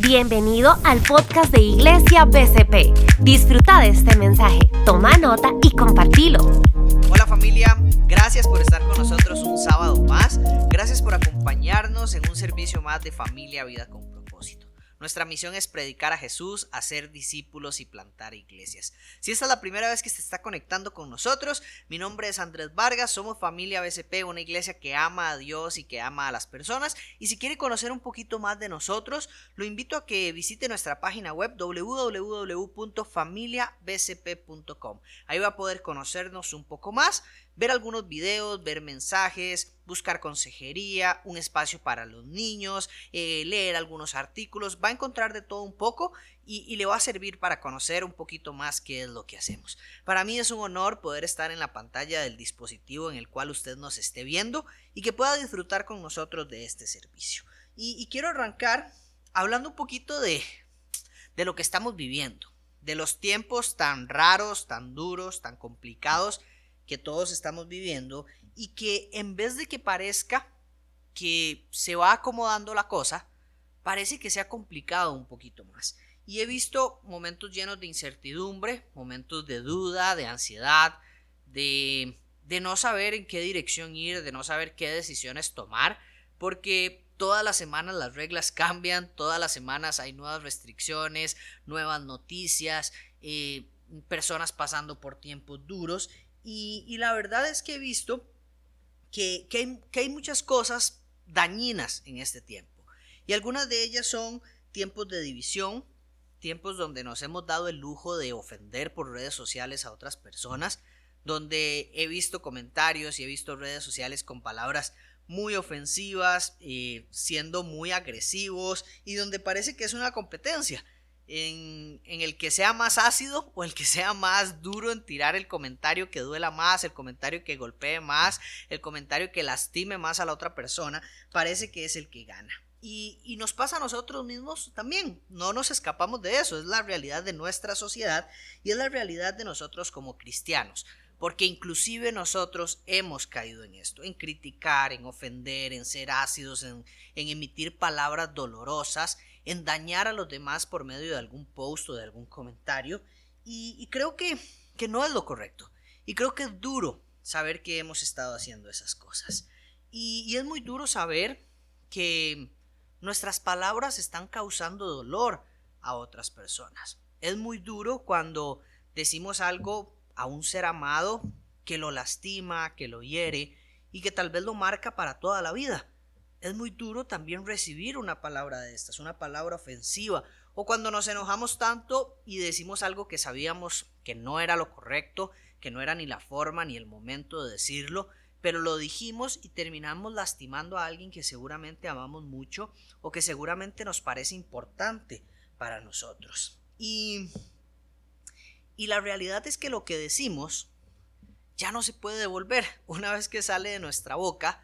Bienvenido al podcast de Iglesia BCP. Disfruta de este mensaje, toma nota y compartilo. Hola familia, gracias por estar con nosotros un sábado más. Gracias por acompañarnos en un servicio más de familia Vida con. Nuestra misión es predicar a Jesús, hacer discípulos y plantar iglesias. Si esta es la primera vez que se está conectando con nosotros, mi nombre es Andrés Vargas, somos familia BCP, una iglesia que ama a Dios y que ama a las personas. Y si quiere conocer un poquito más de nosotros, lo invito a que visite nuestra página web www.familiabcp.com. Ahí va a poder conocernos un poco más ver algunos videos, ver mensajes, buscar consejería, un espacio para los niños, eh, leer algunos artículos, va a encontrar de todo un poco y, le va a servir para conocer un poquito más qué es lo que hacemos. Para mí es un honor poder estar en la pantalla del dispositivo en el cual usted nos esté viendo y que pueda disfrutar con nosotros de este servicio. Y, y quiero arrancar hablando un poquito de, de lo que estamos viviendo, de los tiempos tan raros, tan duros, tan complicados que todos estamos viviendo y que en vez de que parezca que se va acomodando la cosa, parece que se ha complicado un poquito más. Y he visto momentos llenos de incertidumbre, momentos de duda, de ansiedad, de, de no saber en qué dirección ir, de no saber qué decisiones tomar, porque todas las semanas las reglas cambian, todas las semanas hay nuevas restricciones, nuevas noticias, eh, personas pasando por tiempos duros y, la verdad es que he visto que, hay, muchas cosas dañinas en este tiempo. Y algunas de ellas son tiempos de división, tiempos donde nos hemos dado el lujo de ofender por redes sociales a otras personas, donde he visto comentarios y he visto redes sociales con palabras muy ofensivas, eh, siendo muy agresivos y donde parece que es una competencia en, el que sea más ácido o el que sea más duro en tirar el comentario que duela más, el comentario que golpee más, el comentario que lastime más a la otra persona, parece que es el que gana. Y, y, nos pasa a nosotros mismos también, no nos escapamos de eso, es la realidad de nuestra sociedad y es la realidad de nosotros como cristianos, porque inclusive nosotros hemos caído en esto, en criticar, en ofender, en ser ácidos, en, en emitir palabras dolorosas en dañar a los demás por medio de algún post o de algún comentario. Y, creo que, que no es lo correcto. Y creo que es duro saber que hemos estado haciendo esas cosas. Y, y, es muy duro saber que nuestras palabras están causando dolor a otras personas. Es muy duro cuando decimos algo a un ser amado que lo lastima, que lo hiere y que tal vez lo marca para toda la vida es muy duro también recibir una palabra de estas, una palabra ofensiva. O cuando nos enojamos tanto y decimos algo que sabíamos que no era lo correcto, que no era ni la forma ni el momento de decirlo, pero lo dijimos y terminamos lastimando a alguien que seguramente amamos mucho o que seguramente nos parece importante para nosotros. Y, y la realidad es que lo que decimos ya no se puede devolver. Una vez que sale de nuestra boca,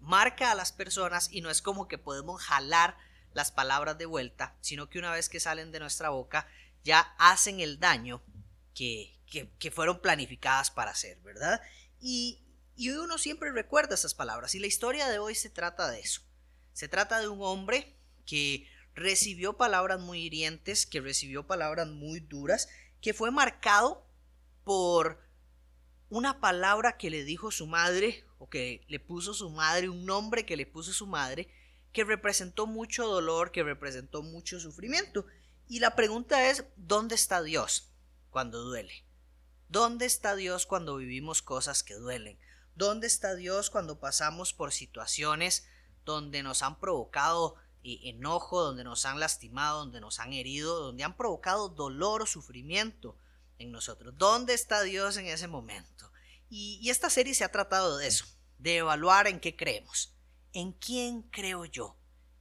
marca a las personas y no es como que podemos jalar las palabras de vuelta, sino que una vez que salen de nuestra boca ya hacen el daño que, que, fueron planificadas para hacer, ¿verdad? Y, y uno siempre recuerda esas palabras y la historia de hoy se trata de eso. Se trata de un hombre que recibió palabras muy hirientes, que recibió palabras muy duras, que fue marcado por una palabra que le dijo su madre o que le puso su madre, un nombre que le puso su madre, que representó mucho dolor, que representó mucho sufrimiento. Y la pregunta es, ¿dónde está Dios cuando duele? ¿Dónde está Dios cuando vivimos cosas que duelen? ¿Dónde está Dios cuando pasamos por situaciones donde nos han provocado eh, enojo, donde nos han lastimado, donde nos han herido, donde han provocado dolor o sufrimiento? en nosotros. ¿Dónde está Dios en ese momento? Y, esta serie se ha tratado de eso, de evaluar en qué creemos. ¿En quién creo yo?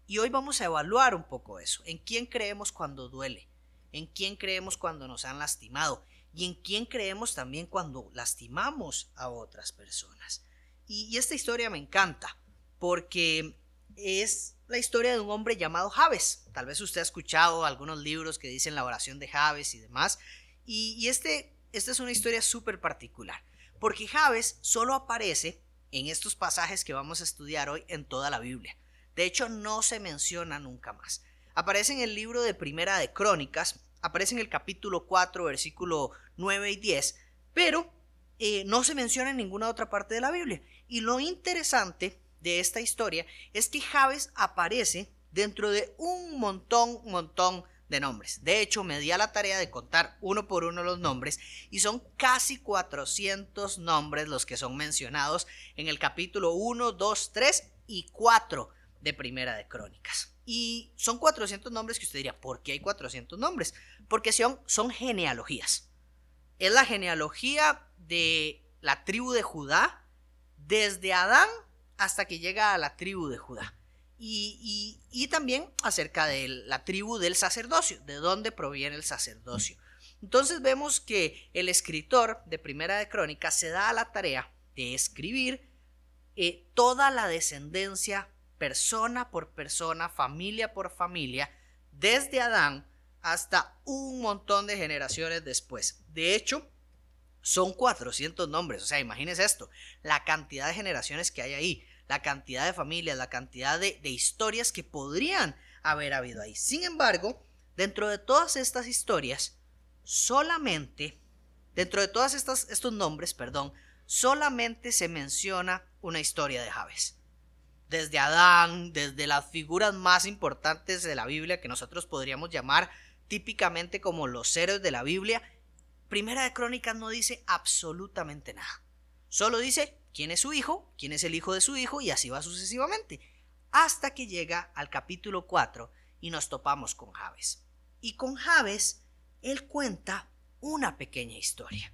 Y hoy vamos a evaluar un poco eso. ¿En quién creemos cuando duele? ¿En quién creemos cuando nos han lastimado? Y en quién creemos también cuando lastimamos a otras personas. Y, y esta historia me encanta porque es la historia de un hombre llamado Javes. Tal vez usted ha escuchado algunos libros que dicen la oración de Javes y demás. Y, este, esta es una historia súper particular, porque Javes solo aparece en estos pasajes que vamos a estudiar hoy en toda la Biblia. De hecho, no se menciona nunca más. aparece en el libro de Primera de Crónicas, aparece en el capítulo 4, versículo 9 y 10, pero eh, no se menciona en ninguna otra parte de la Biblia. Y lo interesante de esta historia es que Javes aparece dentro de un montón, montón de nombres. De hecho, me di a la tarea de contar uno por uno los nombres y son casi 400 nombres los que son mencionados en el capítulo 1, 2, 3 y 4 de Primera de Crónicas. Y son 400 nombres que usted diría, ¿por qué hay 400 nombres? Porque son, son genealogías. Es la genealogía de la tribu de Judá desde Adán hasta que llega a la tribu de Judá y, también acerca de la tribu del sacerdocio, de dónde proviene el sacerdocio. Entonces vemos que el escritor de Primera de Crónicas se da a la tarea de escribir eh, toda la descendencia, persona por persona, familia por familia, desde Adán hasta un montón de generaciones después. De hecho, son 400 nombres, o sea, imagínense esto, la cantidad de generaciones que hay ahí la cantidad de familias, la cantidad de, historias que podrían haber habido ahí. Sin embargo, dentro de todas estas historias, solamente, dentro de todos estos nombres, perdón, solamente se menciona una historia de Javes. Desde Adán, desde las figuras más importantes de la Biblia que nosotros podríamos llamar típicamente como los héroes de la Biblia, Primera de Crónicas no dice absolutamente nada. Solo dice quién es su hijo, quién es el hijo de su hijo y así va sucesivamente, hasta que llega al capítulo 4 y nos topamos con Javes. Y con Javes, él cuenta una pequeña historia.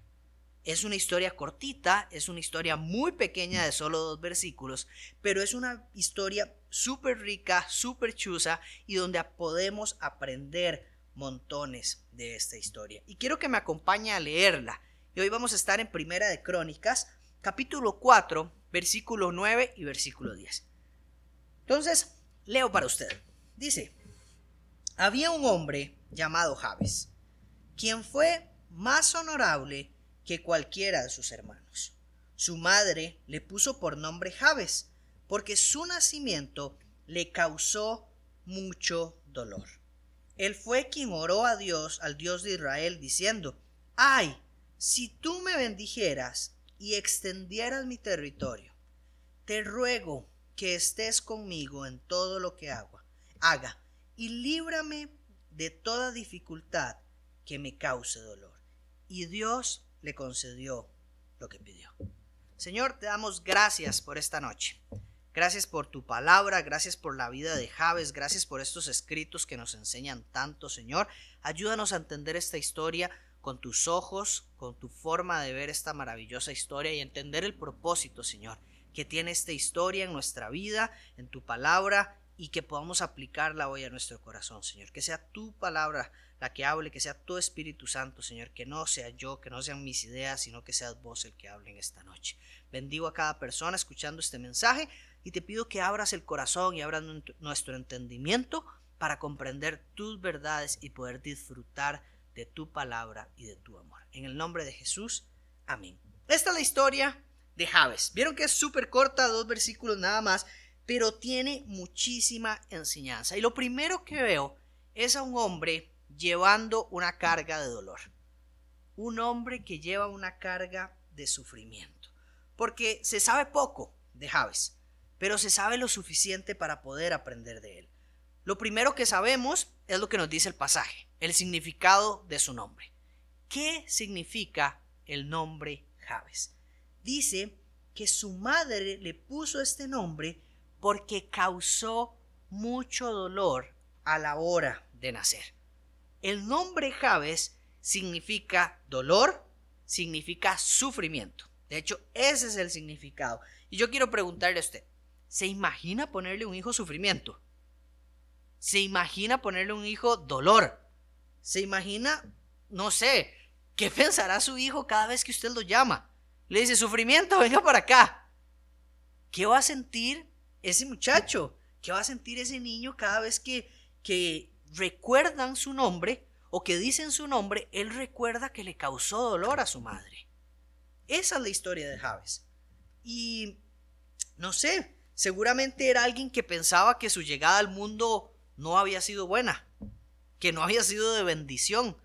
Es una historia cortita, es una historia muy pequeña de solo dos versículos, pero es una historia súper rica, súper chusa y donde podemos aprender montones de esta historia. Y quiero que me acompañe a leerla. Y hoy vamos a estar en Primera de Crónicas, capítulo 4, versículo 9 y versículo 10. Entonces, leo para usted. Dice, había un hombre llamado Javes, quien fue más honorable que cualquiera de sus hermanos. Su madre le puso por nombre Javes, porque su nacimiento le causó mucho dolor. Él fue quien oró a Dios, al Dios de Israel, diciendo, ay, si tú me bendijeras y extendieras mi territorio, te ruego que estés conmigo en todo lo que haga, haga y líbrame de toda dificultad que me cause dolor. Y Dios le concedió lo que pidió. Señor, te damos gracias por esta noche. Gracias por tu palabra, gracias por la vida de Javes, gracias por estos escritos que nos enseñan tanto, Señor. Ayúdanos a entender esta historia con tus ojos, con tu forma de ver esta maravillosa historia y entender el propósito, Señor, que tiene esta historia en nuestra vida, en tu palabra y que podamos aplicarla hoy a nuestro corazón, Señor. Que sea tu palabra la que hable, que sea tu Espíritu Santo, Señor, que no sea yo, que no sean mis ideas, sino que seas vos el que hable en esta noche. Bendigo a cada persona escuchando este mensaje y te pido que abras el corazón y abras nuestro entendimiento para comprender tus verdades y poder disfrutar de tu palabra y de tu amor. En el nombre de Jesús, amén. Esta es la historia de Javes. Vieron que es súper corta, dos versículos nada más, pero tiene muchísima enseñanza. Y lo primero que veo es a un hombre llevando una carga de dolor. Un hombre que lleva una carga de sufrimiento. Porque se sabe poco de Javes, pero se sabe lo suficiente para poder aprender de él. Lo primero que sabemos es lo que nos dice el pasaje, el significado de su nombre. ¿Qué significa el nombre Javes? Dice que su madre le puso este nombre porque causó mucho dolor a la hora de nacer. El nombre Javes significa dolor, significa sufrimiento. De hecho, ese es el significado. Y yo quiero preguntarle a usted, ¿se imagina ponerle un hijo sufrimiento? se imagina ponerle un hijo dolor. Se imagina, no sé, ¿qué pensará su hijo cada vez que usted lo llama? Le dice, sufrimiento, venga para acá. ¿Qué va a sentir ese muchacho? ¿Qué va a sentir ese niño cada vez que, que recuerdan su nombre o que dicen su nombre? Él recuerda que le causó dolor a su madre. Esa es la historia de Javes. Y no sé, seguramente era alguien que pensaba que su llegada al mundo no había sido buena, que no había sido de bendición.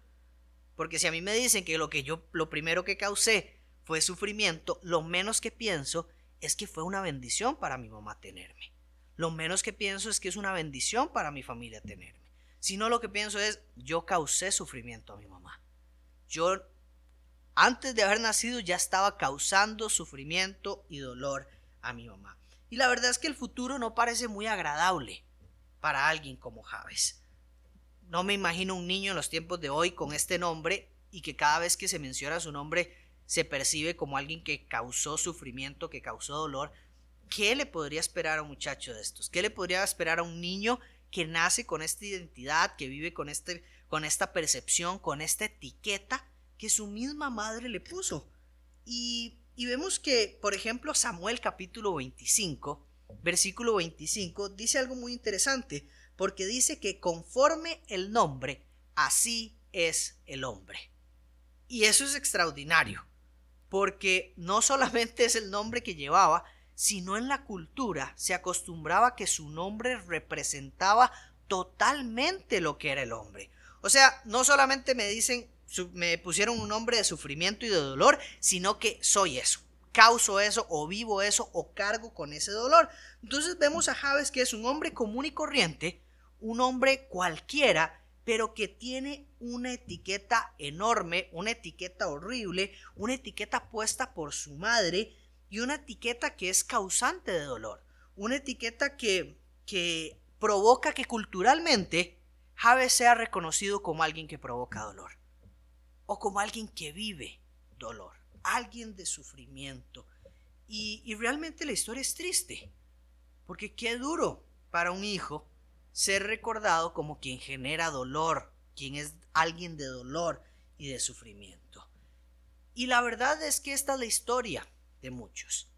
Porque si a mí me dicen que lo que yo, lo primero que causé fue sufrimiento, lo menos que pienso es que fue una bendición para mi mamá tenerme. Lo menos que pienso es que es una bendición para mi familia tenerme. Sino lo que pienso es, yo causé sufrimiento a mi mamá. Yo, antes de haber nacido, ya estaba causando sufrimiento y dolor a mi mamá. Y la verdad es que el futuro no parece muy agradable para alguien como Javes. No me imagino un niño en los tiempos de hoy con este nombre y que cada vez que se menciona su nombre se percibe como alguien que causó sufrimiento, que causó dolor. ¿Qué le podría esperar a un muchacho de estos? ¿Qué le podría esperar a un niño que nace con esta identidad, que vive con, este, con esta percepción, con esta etiqueta que su misma madre le puso? Y, y vemos que, por ejemplo, Samuel capítulo 25, versículo 25, dice algo muy interesante porque dice que conforme el nombre, así es el hombre. Y eso es extraordinario, porque no solamente es el nombre que llevaba, sino en la cultura se acostumbraba que su nombre representaba totalmente lo que era el hombre. O sea, no solamente me dicen, me pusieron un nombre de sufrimiento y de dolor, sino que soy eso, causo eso, o vivo eso, o cargo con ese dolor. Entonces vemos a Javes que es un hombre común y corriente, un hombre cualquiera, pero que tiene una etiqueta enorme, una etiqueta horrible, una etiqueta puesta por su madre y una etiqueta que es causante de dolor, una etiqueta que, que provoca que culturalmente Javes sea reconocido como alguien que provoca dolor o como alguien que vive dolor, alguien de sufrimiento. Y, y realmente la historia es triste, porque qué duro para un hijo ser recordado como quien genera dolor, quien es alguien de dolor y de sufrimiento. Y la verdad es que esta es la historia de muchos.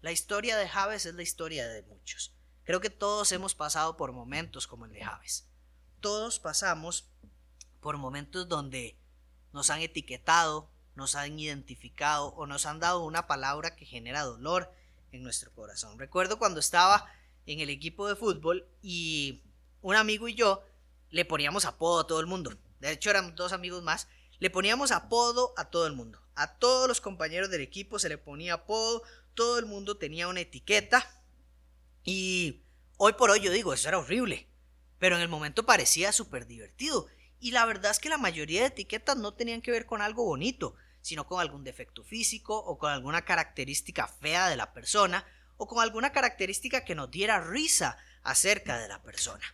La historia de Javes es la historia de muchos. Creo que todos hemos pasado por momentos como el de Javes. Todos pasamos por momentos donde nos han etiquetado, nos han identificado o nos han dado una palabra que genera dolor en nuestro corazón. Recuerdo cuando estaba en el equipo de fútbol y un amigo y yo le poníamos apodo a todo el mundo. De hecho, éramos dos amigos más. Le poníamos apodo a todo el mundo. A todos los compañeros del equipo se le ponía apodo. Todo el mundo tenía una etiqueta. Y hoy por hoy yo digo, eso era horrible. Pero en el momento parecía súper divertido. Y la verdad es que la mayoría de etiquetas no tenían que ver con algo bonito, sino con algún defecto físico o con alguna característica fea de la persona o con alguna característica que nos diera risa acerca de la persona.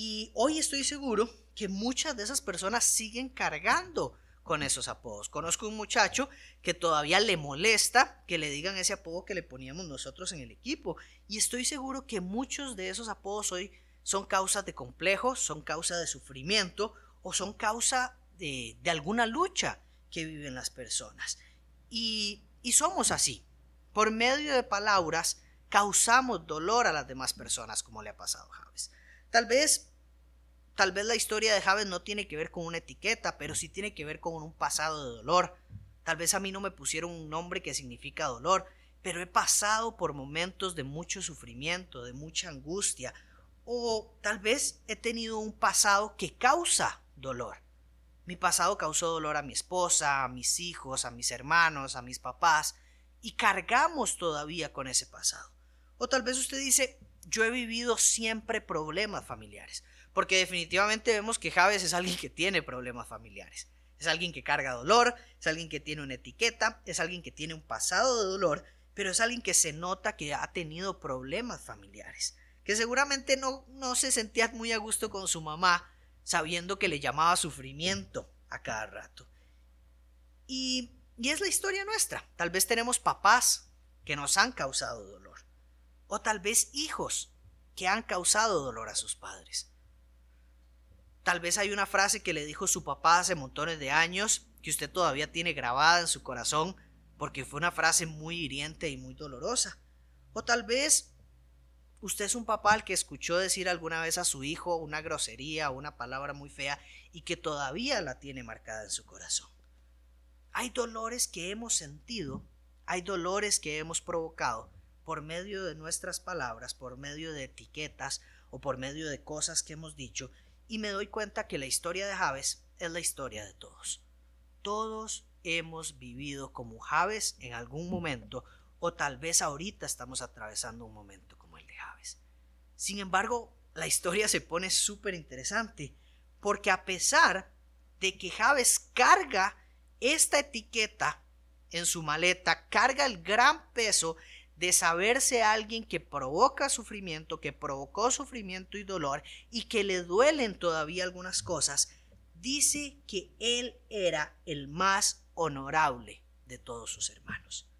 Y hoy estoy seguro que muchas de esas personas siguen cargando con esos apodos. Conozco un muchacho que todavía le molesta que le digan ese apodo que le poníamos nosotros en el equipo. Y estoy seguro que muchos de esos apodos hoy son causas de complejos, son causa de sufrimiento o son causa de, alguna lucha que viven las personas. Y, y somos así. Por medio de palabras causamos dolor a las demás personas, como le ha pasado a Javes. Tal vez, tal vez la historia de Javes no tiene que ver con una etiqueta, pero sí tiene que ver con un pasado de dolor. Tal vez a mí no me pusieron un nombre que significa dolor, pero he pasado por momentos de mucho sufrimiento, de mucha angustia, o tal vez he tenido un pasado que causa dolor. Mi pasado causó dolor a mi esposa, a mis hijos, a mis hermanos, a mis papás, y cargamos todavía con ese pasado. O tal vez usted dice, yo he vivido siempre problemas familiares, porque definitivamente vemos que Javes es alguien que tiene problemas familiares. Es alguien que carga dolor, es alguien que tiene una etiqueta, es alguien que tiene un pasado de dolor, pero es alguien que se nota que ha tenido problemas familiares, que seguramente no, no se sentía muy a gusto con su mamá, sabiendo que le llamaba sufrimiento a cada rato. Y, y es la historia nuestra. Tal vez tenemos papás que nos han causado dolor o tal vez hijos que han causado dolor a sus padres. Tal vez hay una frase que le dijo su papá hace montones de años que usted todavía tiene grabada en su corazón porque fue una frase muy hiriente y muy dolorosa. O tal vez usted es un papá al que escuchó decir alguna vez a su hijo una grosería o una palabra muy fea y que todavía la tiene marcada en su corazón. Hay dolores que hemos sentido, hay dolores que hemos provocado por medio de nuestras palabras, por medio de etiquetas o por medio de cosas que hemos dicho y me doy cuenta que la historia de Javes es la historia de todos. Todos hemos vivido como Javes en algún momento o tal vez ahorita estamos atravesando un momento como el de Javes. Sin embargo, la historia se pone súper interesante porque a pesar de que Javes carga esta etiqueta en su maleta, carga el gran peso de saberse alguien que provoca sufrimiento, que provocó sufrimiento y dolor y que le duelen todavía algunas cosas, dice que él era el más honorable de todos sus hermanos.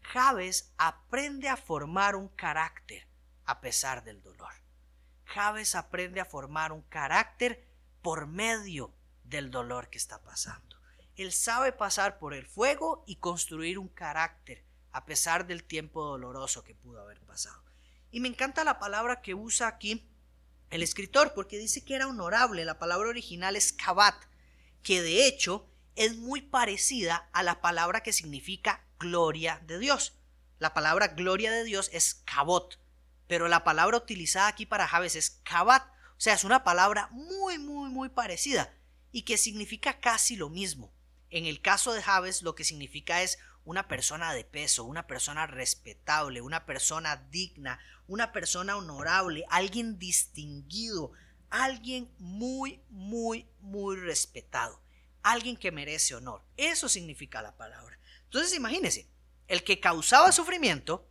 Javes aprende a formar un carácter a pesar del dolor. Javes aprende a formar un carácter por medio del dolor que está pasando. Él sabe pasar por el fuego y construir un carácter a pesar del tiempo doloroso que pudo haber pasado. Y me encanta la palabra que usa aquí el escritor, porque dice que era honorable. La palabra original es kabat, que de hecho es muy parecida a la palabra que significa gloria de Dios. La palabra gloria de Dios es kabot, pero la palabra utilizada aquí para Javes es kabat. O sea, es una palabra muy, muy, muy parecida y que significa casi lo mismo. En el caso de Javes, lo que significa es una persona de peso, una persona respetable, una persona digna, una persona honorable, alguien distinguido, alguien muy, muy, muy respetado, alguien que merece honor. Eso significa la palabra. Entonces imagínense, el que causaba sufrimiento,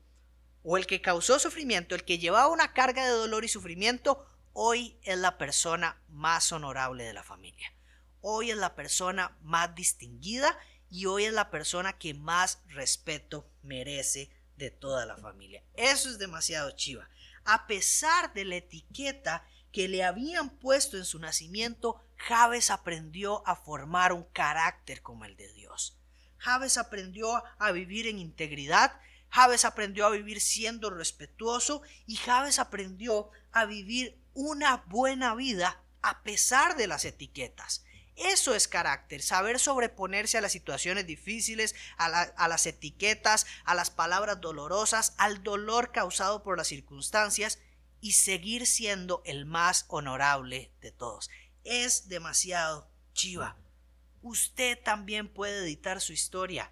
o el que causó sufrimiento, el que llevaba una carga de dolor y sufrimiento, hoy es la persona más honorable de la familia. Hoy es la persona más distinguida y hoy es la persona que más respeto merece de toda la familia. Eso es demasiado chiva. A pesar de la etiqueta que le habían puesto en su nacimiento, Javes aprendió a formar un carácter como el de Dios. Javes aprendió a vivir en integridad, Javes aprendió a vivir siendo respetuoso y Javes aprendió a vivir una buena vida a pesar de las etiquetas. Eso es carácter, saber sobreponerse a las situaciones difíciles, a, las etiquetas, a las palabras dolorosas, al dolor causado por las circunstancias y seguir siendo el más honorable de todos. Es demasiado chiva. Usted también puede editar su historia.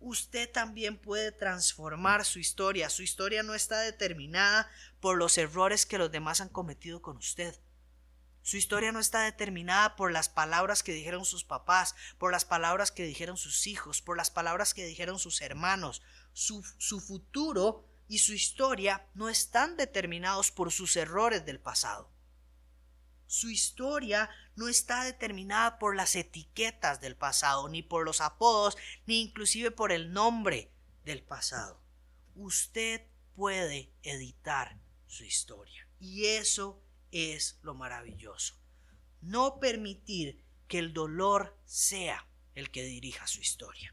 Usted también puede transformar su historia. Su historia no está determinada por los errores que los demás han cometido con usted. Su historia no está determinada por las palabras que dijeron sus papás, por las palabras que dijeron sus hijos, por las palabras que dijeron sus hermanos. Su, su futuro y su historia no están determinados por sus errores del pasado. Su historia no está determinada por las etiquetas del pasado, ni por los apodos, ni inclusive por el nombre del pasado. Usted puede editar su historia. Y eso es lo maravilloso. No permitir que el dolor sea el que dirija su historia,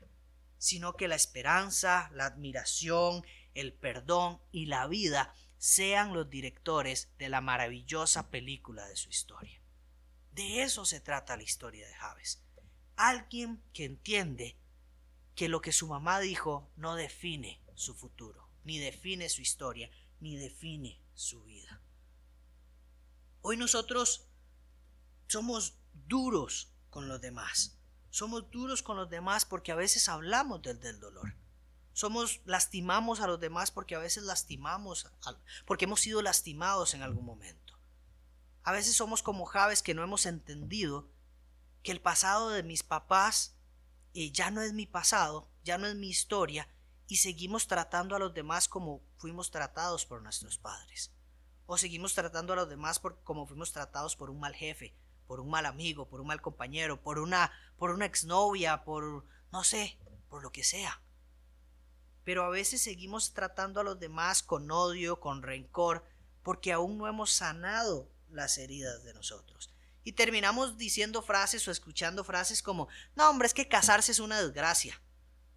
sino que la esperanza, la admiración, el perdón y la vida sean los directores de la maravillosa película de su historia. De eso se trata la historia de Javes. Alguien que entiende que lo que su mamá dijo no define su futuro, ni define su historia, ni define su vida. Hoy nosotros somos duros con los demás. Somos duros con los demás porque a veces hablamos del, del dolor. Somos lastimamos a los demás porque a veces lastimamos, porque hemos sido lastimados en algún momento. A veces somos como Javes que no hemos entendido que el pasado de mis papás eh, ya no es mi pasado, ya no es mi historia, y seguimos tratando a los demás como fuimos tratados por nuestros padres o seguimos tratando a los demás por, como fuimos tratados por un mal jefe, por un mal amigo, por un mal compañero, por una, por una exnovia, por, no sé, por lo que sea. Pero a veces seguimos tratando a los demás con odio, con rencor, porque aún no hemos sanado las heridas de nosotros. Y terminamos diciendo frases o escuchando frases como, no hombre, es que casarse es una desgracia.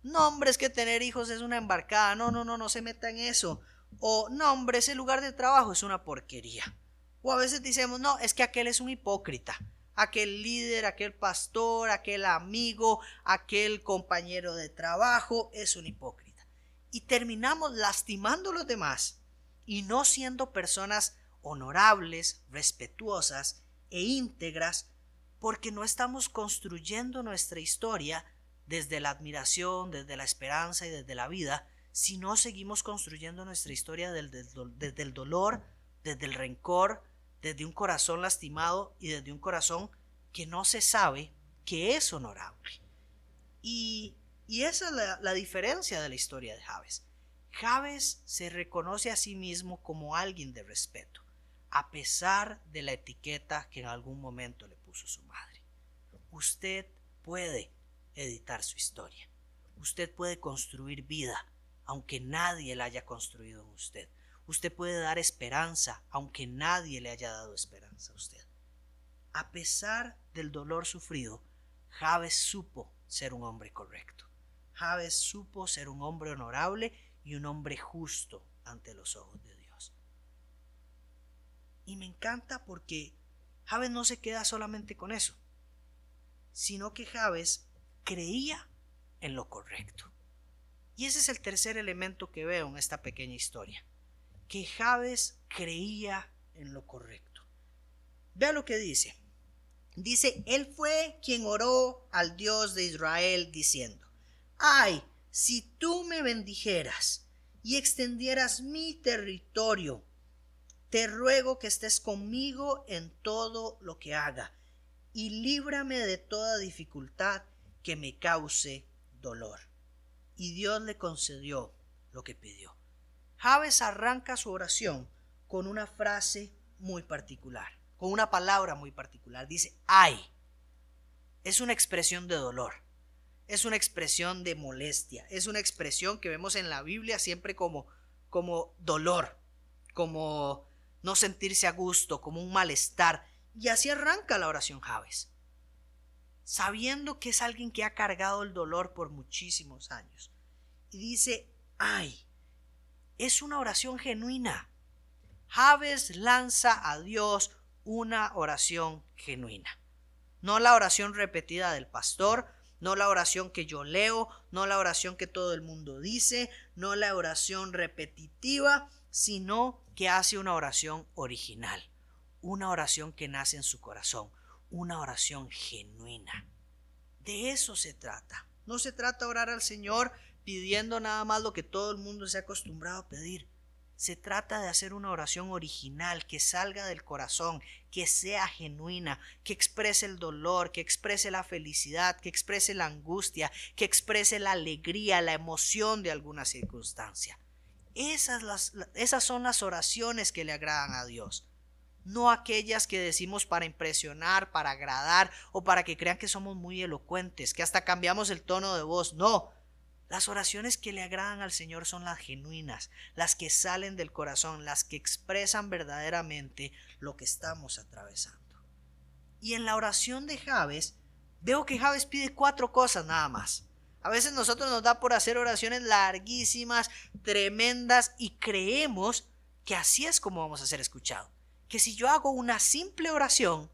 No hombre, es que tener hijos es una embarcada. No, no, no, no se meta en eso. O no, hombre, ese lugar de trabajo es una porquería. O a veces decimos, no, es que aquel es un hipócrita. Aquel líder, aquel pastor, aquel amigo, aquel compañero de trabajo es un hipócrita. Y terminamos lastimando a los demás y no siendo personas honorables, respetuosas e íntegras porque no estamos construyendo nuestra historia desde la admiración, desde la esperanza y desde la vida, sino seguimos construyendo nuestra historia desde el dolor, desde el rencor, desde un corazón lastimado y desde un corazón que no se sabe que es honorable. Y, esa es la, la, diferencia de la historia de Javes. Javes se reconoce a sí mismo como alguien de respeto, a pesar de la etiqueta que en algún momento le puso su madre. Usted puede editar su historia. Usted puede construir vida, aunque nadie la haya construido en usted. Usted puede dar esperanza, aunque nadie le haya dado esperanza a usted. A pesar del dolor sufrido, Javes supo ser un hombre correcto. Javes supo ser un hombre honorable y un hombre justo ante los ojos de Dios. Y me encanta porque Javes no se queda solamente con eso, sino que Javes creía en lo correcto. Y ese es el tercer elemento que veo en esta pequeña historia, que Javes creía en lo correcto. Vea lo que dice. Dice, él fue quien oró al Dios de Israel diciendo, ay, si tú me bendijeras y extendieras mi territorio, te ruego que estés conmigo en todo lo que haga y líbrame de toda dificultad que me cause dolor. Y Dios le concedió lo que pidió. Javes arranca su oración con una frase muy particular, con una palabra muy particular. Dice, ay. Es una expresión de dolor, es una expresión de molestia, es una expresión que vemos en la Biblia siempre como, como dolor, como no sentirse a gusto, como un malestar. Y así arranca la oración Javes sabiendo que es alguien que ha cargado el dolor por muchísimos años. Y dice, ay, es una oración genuina. Javes lanza a Dios una oración genuina. No la oración repetida del pastor, no la oración que yo leo, no la oración que todo el mundo dice, no la oración repetitiva, sino que hace una oración original, una oración que nace en su corazón, una oración genuina. De eso se trata. No se trata de orar al Señor pidiendo nada más lo que todo el mundo se ha acostumbrado a pedir. Se trata de hacer una oración original que salga del corazón, que sea genuina, que exprese el dolor, que exprese la felicidad, que exprese la angustia, que exprese la alegría, la emoción de alguna circunstancia. Esas, las, esas son las oraciones que le agradan a Dios no aquellas que decimos para impresionar, para agradar o para que crean que somos muy elocuentes, que hasta cambiamos el tono de voz. No, las oraciones que le agradan al Señor son las genuinas, las que salen del corazón, las que expresan verdaderamente lo que estamos atravesando. Y en la oración de Javes, veo que Javes pide cuatro cosas nada más. A veces nosotros nos da por hacer oraciones larguísimas, tremendas, y creemos que así es como vamos a ser escuchados que si yo hago una simple oración,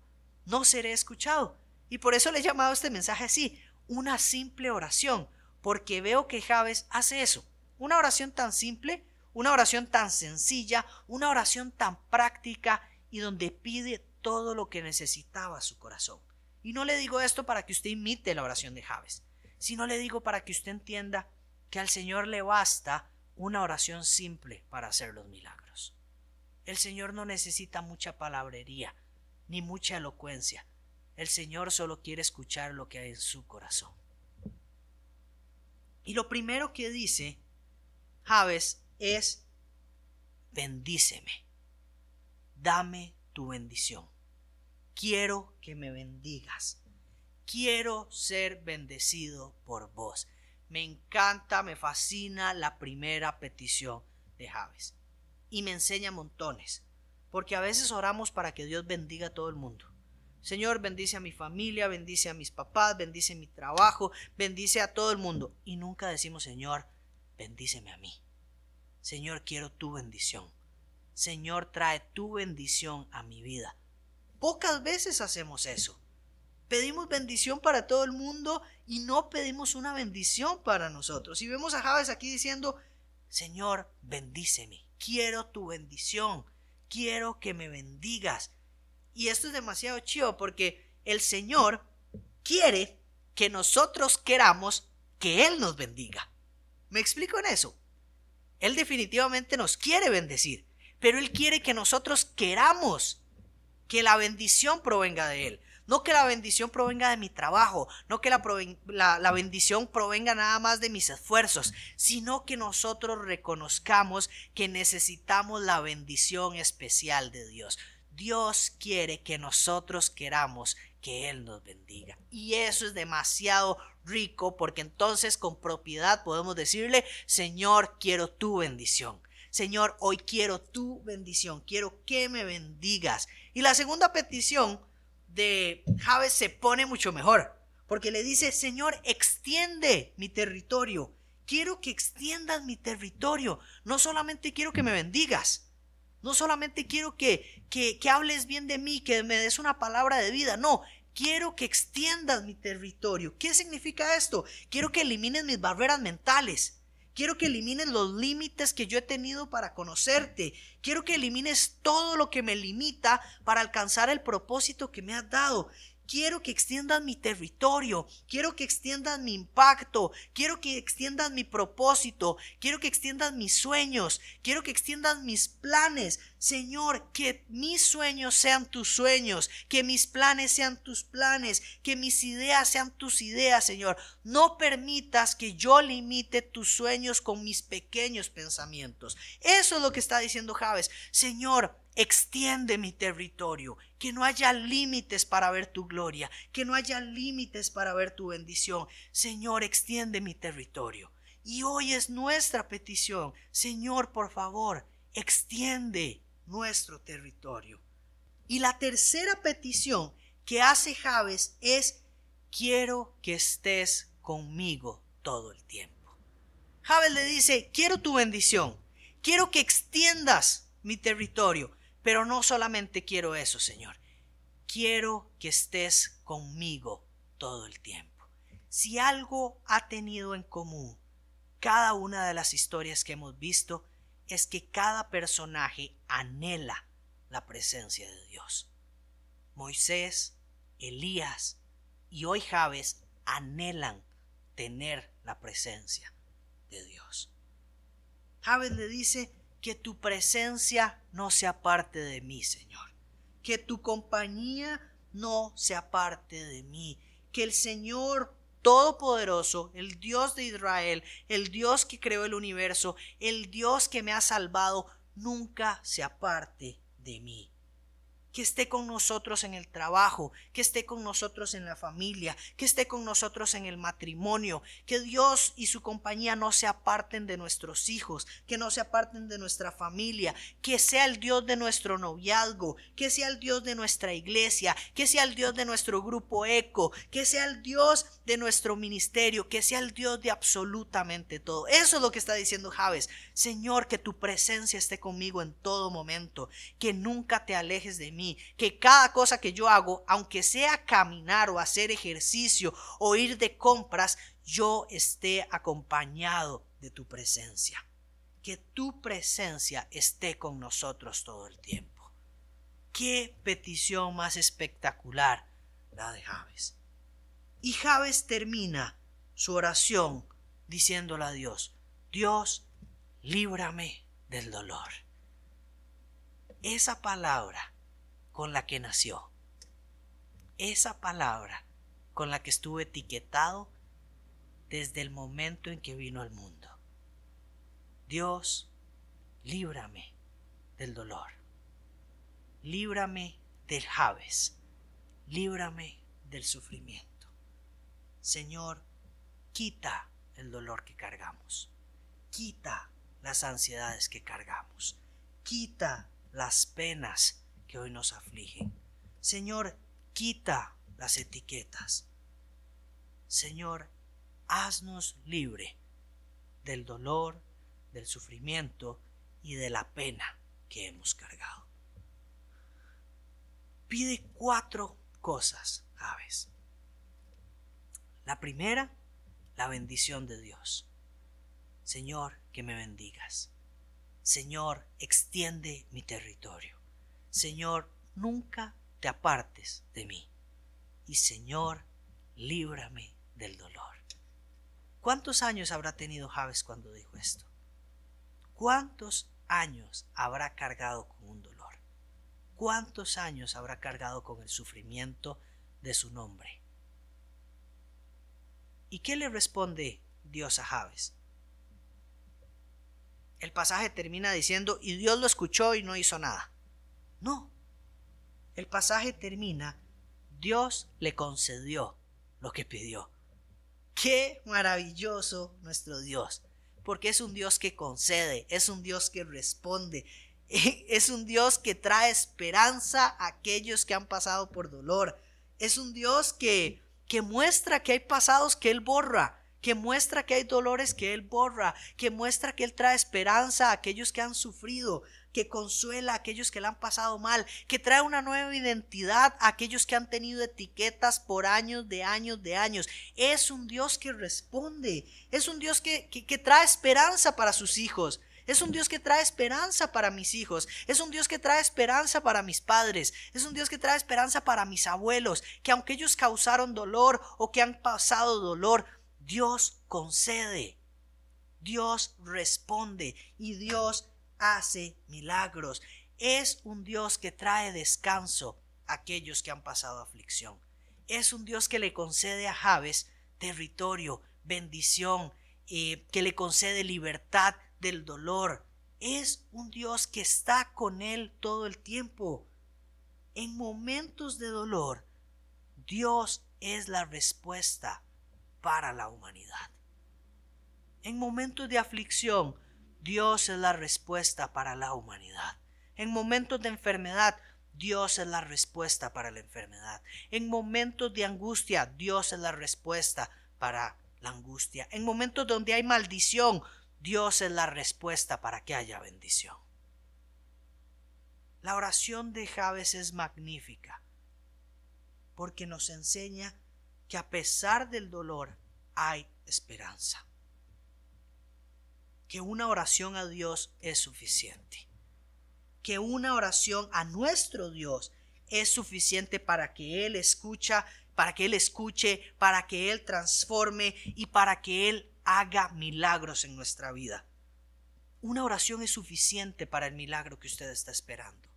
no seré escuchado. Y por eso le he llamado este mensaje así, una simple oración, porque veo que Javes hace eso. Una oración tan simple, una oración tan sencilla, una oración tan práctica y donde pide todo lo que necesitaba su corazón. Y no le digo esto para que usted imite la oración de Javes, sino le digo para que usted entienda que al Señor le basta una oración simple para hacer los milagros. El Señor no necesita mucha palabrería ni mucha elocuencia. El Señor solo quiere escuchar lo que hay en su corazón. Y lo primero que dice Javes es, bendíceme, dame tu bendición. Quiero que me bendigas. Quiero ser bendecido por vos. Me encanta, me fascina la primera petición de Javes y me enseña montones, porque a veces oramos para que Dios bendiga a todo el mundo. Señor, bendice a mi familia, bendice a mis papás, bendice mi trabajo, bendice a todo el mundo. Y nunca decimos, Señor, bendíceme a mí. Señor, quiero tu bendición. Señor, trae tu bendición a mi vida. Pocas veces hacemos eso. Pedimos bendición para todo el mundo y no pedimos una bendición para nosotros. Y vemos a Javes aquí diciendo, Señor, bendíceme quiero tu bendición, quiero que me bendigas. Y esto es demasiado chido porque el Señor quiere que nosotros queramos que Él nos bendiga. ¿Me explico en eso? Él definitivamente nos quiere bendecir, pero Él quiere que nosotros queramos que la bendición provenga de Él. No que la bendición provenga de mi trabajo, no que la, la, bendición provenga nada más de mis esfuerzos, sino que nosotros reconozcamos que necesitamos la bendición especial de Dios. Dios quiere que nosotros queramos que Él nos bendiga. Y eso es demasiado rico porque entonces con propiedad podemos decirle, Señor, quiero tu bendición. Señor, hoy quiero tu bendición, quiero que me bendigas. Y la segunda petición de Javes se pone mucho mejor, porque le dice, Señor, extiende mi territorio. Quiero que extiendas mi territorio. No solamente quiero que me bendigas. No solamente quiero que, que, que hables bien de mí, que me des una palabra de vida. No, quiero que extiendas mi territorio. ¿Qué significa esto? Quiero que elimines mis barreras mentales. Quiero que elimines los límites que yo he tenido para conocerte. Quiero que elimines todo lo que me limita para alcanzar el propósito que me has dado. Quiero que extiendas mi territorio, quiero que extiendas mi impacto, quiero que extiendas mi propósito, quiero que extiendas mis sueños, quiero que extiendas mis planes. Señor, que mis sueños sean tus sueños, que mis planes sean tus planes, que mis ideas sean tus ideas, Señor. No permitas que yo limite tus sueños con mis pequeños pensamientos. Eso es lo que está diciendo Javes. Señor, extiende mi territorio, que no haya límites para ver tu gloria, que no haya límites para ver tu bendición. Señor, extiende mi territorio. Y hoy es nuestra petición. Señor, por favor, extiende nuestro territorio. Y la tercera petición que hace Javes es, quiero que estés conmigo todo el tiempo. Javes le dice, quiero tu bendición, quiero que extiendas mi territorio, pero no solamente quiero eso, Señor. Quiero que estés conmigo todo el tiempo. Si algo ha tenido en común cada una de las historias que hemos visto, es que cada personaje anhela la presencia de Dios. Moisés, Elías y hoy Javes anhelan tener la presencia de Dios. Javes le dice, que tu presencia no sea parte de mí, Señor. Que tu compañía no sea parte de mí. Que el Señor Todopoderoso, el Dios de Israel, el Dios que creó el universo, el Dios que me ha salvado, nunca se aparte de mí que esté con nosotros en el trabajo, que esté con nosotros en la familia, que esté con nosotros en el matrimonio, que Dios y su compañía no se aparten de nuestros hijos, que no se aparten de nuestra familia, que sea el Dios de nuestro noviazgo, que sea el Dios de nuestra iglesia, que sea el Dios de nuestro grupo eco, que sea el Dios de nuestro ministerio, que sea el Dios de absolutamente todo. Eso es lo que está diciendo Javes. Señor, que tu presencia esté conmigo en todo momento, que nunca te alejes de mí que cada cosa que yo hago, aunque sea caminar o hacer ejercicio o ir de compras, yo esté acompañado de tu presencia. Que tu presencia esté con nosotros todo el tiempo. Qué petición más espectacular la de Javes. Y Javes termina su oración diciéndole a Dios, Dios, líbrame del dolor. Esa palabra con la que nació. Esa palabra con la que estuve etiquetado desde el momento en que vino al mundo. Dios, líbrame del dolor. Líbrame del Javes. Líbrame del sufrimiento. Señor, quita el dolor que cargamos. Quita las ansiedades que cargamos. Quita las penas hoy nos afligen. Señor, quita las etiquetas. Señor, haznos libre del dolor, del sufrimiento y de la pena que hemos cargado. Pide cuatro cosas, aves. La primera, la bendición de Dios. Señor, que me bendigas. Señor, extiende mi territorio. Señor, nunca te apartes de mí. Y Señor, líbrame del dolor. ¿Cuántos años habrá tenido Javes cuando dijo esto? ¿Cuántos años habrá cargado con un dolor? ¿Cuántos años habrá cargado con el sufrimiento de su nombre? ¿Y qué le responde Dios a Javes? El pasaje termina diciendo, y Dios lo escuchó y no hizo nada. No. El pasaje termina, Dios le concedió lo que pidió. Qué maravilloso nuestro Dios, porque es un Dios que concede, es un Dios que responde, es un Dios que trae esperanza a aquellos que han pasado por dolor, es un Dios que, que muestra que hay pasados que Él borra, que muestra que hay dolores que Él borra, que muestra que Él trae esperanza a aquellos que han sufrido, que consuela a aquellos que le han pasado mal, que trae una nueva identidad a aquellos que han tenido etiquetas por años, de años, de años. Es un Dios que responde, es un Dios que, que, trae esperanza para sus hijos. Es un Dios que trae esperanza para mis hijos. Es un Dios que trae esperanza para mis padres. Es un Dios que trae esperanza para mis abuelos. Que aunque ellos causaron dolor o que han pasado dolor, Dios concede. Dios responde y Dios hace milagros. Es un Dios que trae descanso a aquellos que han pasado aflicción. Es un Dios que le concede a Javes territorio, bendición, eh, que le concede libertad del dolor. Es un Dios que está con él todo el tiempo. En momentos de dolor, Dios es la respuesta para la humanidad. En momentos de aflicción, Dios es la respuesta para la humanidad. En momentos de enfermedad, Dios es la respuesta para la enfermedad. En momentos de angustia, Dios es la respuesta para la angustia. En momentos donde hay maldición, Dios es la respuesta para que haya bendición. La oración de Javes es magnífica porque nos enseña que a pesar del dolor hay esperanza que una oración a Dios es suficiente. Que una oración a nuestro Dios es suficiente para que Él escucha, para que Él escuche, para que Él transforme y para que Él haga milagros en nuestra vida. Una oración es suficiente para el milagro que usted está esperando.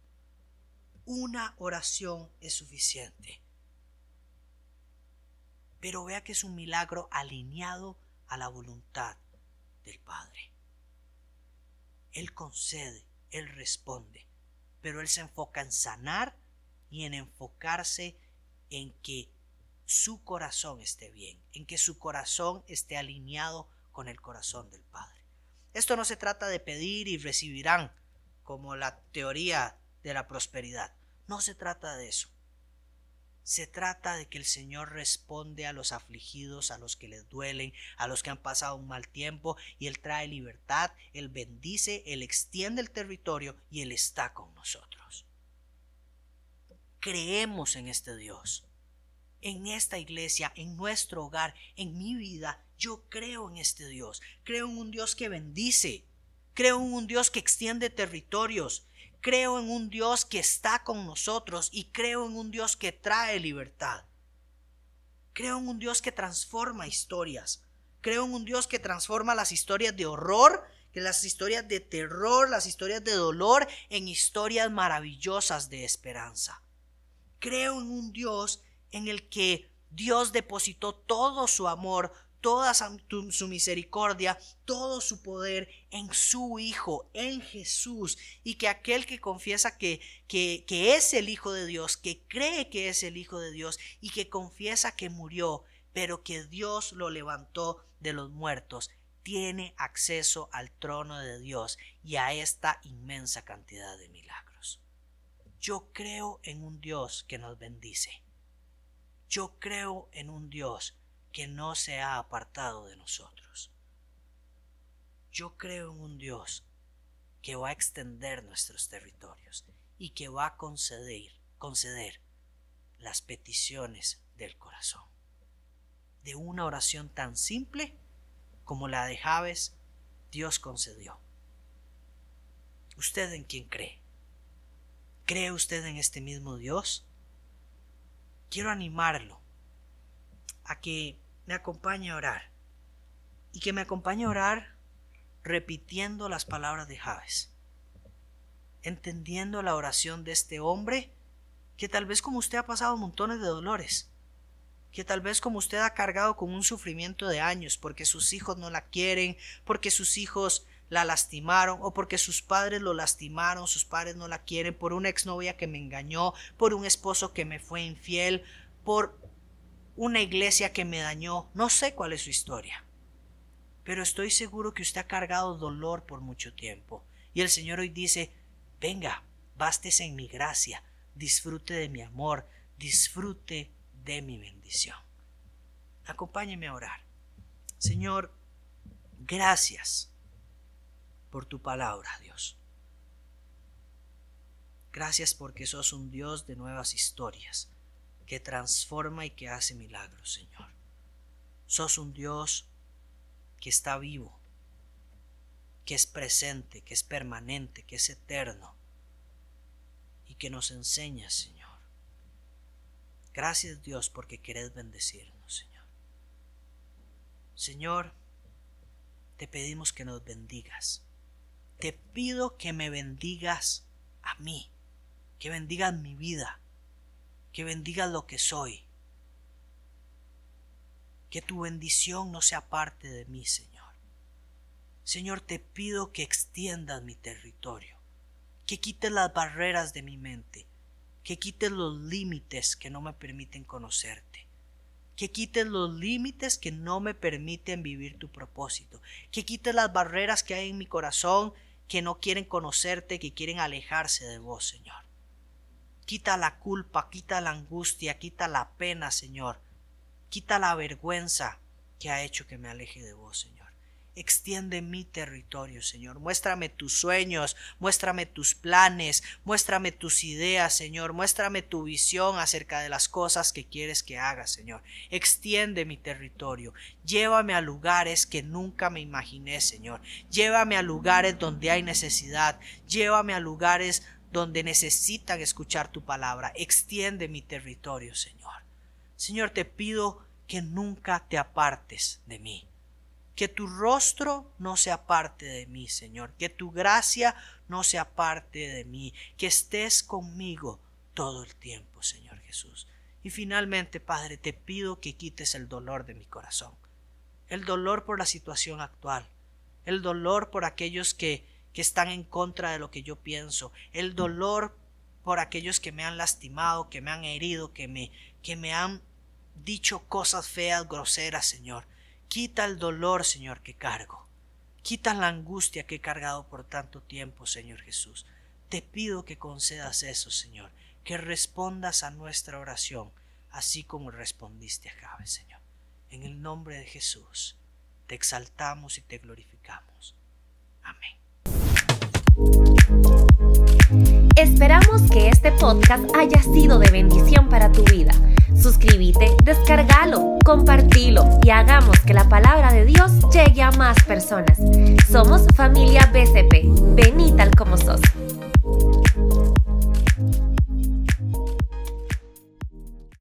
Una oración es suficiente. Pero vea que es un milagro alineado a la voluntad del Padre. Él concede, Él responde, pero Él se enfoca en sanar y en enfocarse en que su corazón esté bien, en que su corazón esté alineado con el corazón del Padre. Esto no se trata de pedir y recibirán, como la teoría de la prosperidad. No se trata de eso. Se trata de que el Señor responde a los afligidos, a los que les duelen, a los que han pasado un mal tiempo, y Él trae libertad, Él bendice, Él extiende el territorio y Él está con nosotros. Creemos en este Dios, en esta iglesia, en nuestro hogar, en mi vida. Yo creo en este Dios, creo en un Dios que bendice, creo en un Dios que extiende territorios, creo en un Dios que está con nosotros y creo en un Dios que trae libertad. Creo en un Dios que transforma historias. Creo en un Dios que transforma las historias de horror, las historias de terror, las historias de dolor en historias maravillosas de esperanza. Creo en un Dios en el que Dios depositó todo su amor, toda su misericordia, todo su poder en su Hijo, en Jesús, y que aquel que confiesa que, que, es el Hijo de Dios, que cree que es el Hijo de Dios y que confiesa que murió, pero que Dios lo levantó de los muertos, tiene acceso al trono de Dios y a esta inmensa cantidad de milagros. Yo creo en un Dios que nos bendice. Yo creo en un Dios que no se ha apartado de nosotros. Yo creo en un Dios que va a extender nuestros territorios y que va a conceder, conceder las peticiones del corazón. De una oración tan simple como la de Javes, Dios concedió. ¿Usted en quién cree? ¿Cree usted en este mismo Dios? Quiero animarlo a que me acompañe a orar. Y que me acompañe a orar repitiendo las palabras de Javes, entendiendo la oración de este hombre que tal vez como usted ha pasado montones de dolores, que tal vez como usted ha cargado con un sufrimiento de años porque sus hijos no la quieren, porque sus hijos la lastimaron o porque sus padres lo lastimaron, sus padres no la quieren, por una exnovia que me engañó, por un esposo que me fue infiel, por una iglesia que me dañó, no sé cuál es su historia. Pero estoy seguro que usted ha cargado dolor por mucho tiempo. Y el Señor hoy dice, venga, bástese en mi gracia, disfrute de mi amor, disfrute de mi bendición. Acompáñeme a orar. Señor, gracias por tu palabra, Dios. Gracias porque sos un Dios de nuevas historias, que transforma y que hace milagros, Señor. Sos un Dios que está vivo, que es presente, que es permanente, que es eterno y que nos enseña, Señor. Gracias Dios porque querés bendecirnos, Señor. Señor, te pedimos que nos bendigas. Te pido que me bendigas a mí, que bendigas mi vida, que bendigas lo que soy. Que tu bendición no sea parte de mí, Señor. Señor, te pido que extiendas mi territorio, que quites las barreras de mi mente, que quites los límites que no me permiten conocerte, que quites los límites que no me permiten vivir tu propósito, que quites las barreras que hay en mi corazón que no quieren conocerte, que quieren alejarse de vos, Señor. Quita la culpa, quita la angustia, quita la pena, Señor. Quita la vergüenza que ha hecho que me aleje de vos, Señor. Extiende mi territorio, Señor. Muéstrame tus sueños, muéstrame tus planes, muéstrame tus ideas, Señor. Muéstrame tu visión acerca de las cosas que quieres que haga, Señor. Extiende mi territorio. Llévame a lugares que nunca me imaginé, Señor. Llévame a lugares donde hay necesidad. Llévame a lugares donde necesitan escuchar tu palabra. Extiende mi territorio, Señor. Señor, te pido que nunca te apartes de mí que tu rostro no se aparte de mí, Señor, que tu gracia no se aparte de mí, que estés conmigo todo el tiempo, Señor Jesús. Y finalmente, Padre, te pido que quites el dolor de mi corazón, el dolor por la situación actual, el dolor por aquellos que, que están en contra de lo que yo pienso, el dolor por aquellos que me han lastimado, que me han herido, que me, que me han dicho cosas feas, groseras, Señor. Quita el dolor, Señor, que cargo. Quita la angustia que he cargado por tanto tiempo, Señor Jesús. Te pido que concedas eso, Señor, que respondas a nuestra oración, así como respondiste a Jabe, Señor. En el nombre de Jesús, te exaltamos y te glorificamos. Amén. Esperamos que este podcast haya sido de bendición para tu vida. Suscríbete, descárgalo, compartilo y hagamos que la palabra de Dios llegue a más personas. Somos familia BCP. Ven tal como sos.